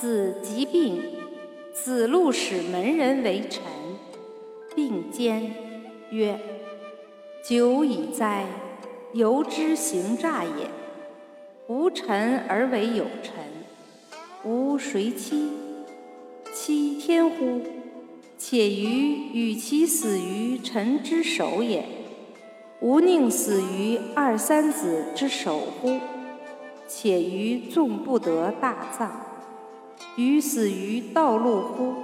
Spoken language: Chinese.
子疾病，子路使门人为臣，并肩曰：“久矣哉，由之行诈也！无臣而为有臣，吾谁欺？欺天乎？且于与其死于臣之手也，吾宁死于二三子之手乎？且于纵不得大葬。”于死于道路乎？